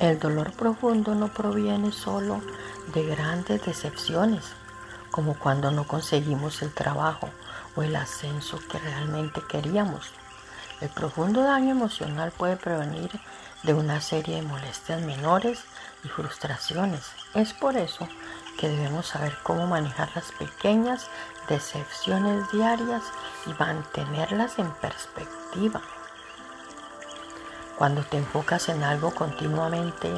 El dolor profundo no proviene solo de grandes decepciones, como cuando no conseguimos el trabajo o el ascenso que realmente queríamos. El profundo daño emocional puede prevenir de una serie de molestias menores y frustraciones. Es por eso que debemos saber cómo manejar las pequeñas decepciones diarias y mantenerlas en perspectiva. Cuando te enfocas en algo continuamente,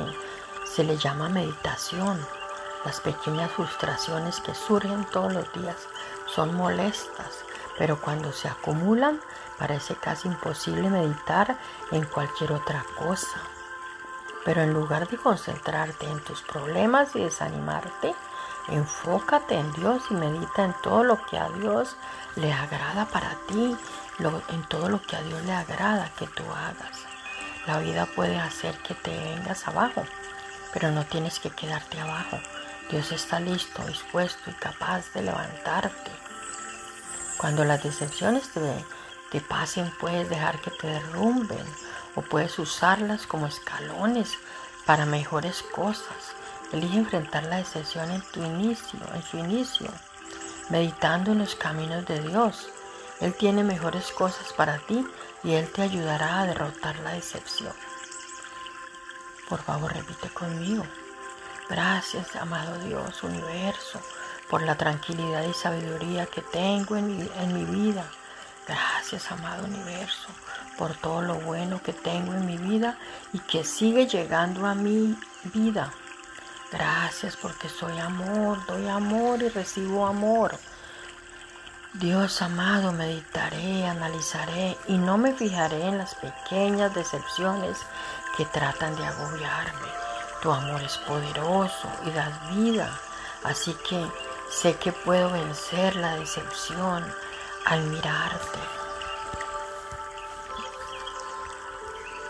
se le llama meditación. Las pequeñas frustraciones que surgen todos los días son molestas, pero cuando se acumulan, parece casi imposible meditar en cualquier otra cosa. Pero en lugar de concentrarte en tus problemas y desanimarte, enfócate en Dios y medita en todo lo que a Dios le agrada para ti, en todo lo que a Dios le agrada que tú hagas. La vida puede hacer que te vengas abajo, pero no tienes que quedarte abajo. Dios está listo, dispuesto y capaz de levantarte. Cuando las decepciones te, pasen, puedes dejar que te derrumben o puedes usarlas como escalones para mejores cosas. Elige enfrentar la decepción en tu inicio, en su inicio, meditando en los caminos de Dios. Él tiene mejores cosas para ti y Él te ayudará a derrotar la decepción. Por favor, repite conmigo. Gracias, amado Dios, universo, por la tranquilidad y sabiduría que tengo en mi, en mi vida. Gracias, amado universo, por todo lo bueno que tengo en mi vida y que sigue llegando a mi vida. Gracias porque soy amor, doy amor y recibo amor. Dios amado, meditaré, analizaré y no me fijaré en las pequeñas decepciones que tratan de agobiarme. Tu amor es poderoso y das vida, así que sé que puedo vencer la decepción al mirarte.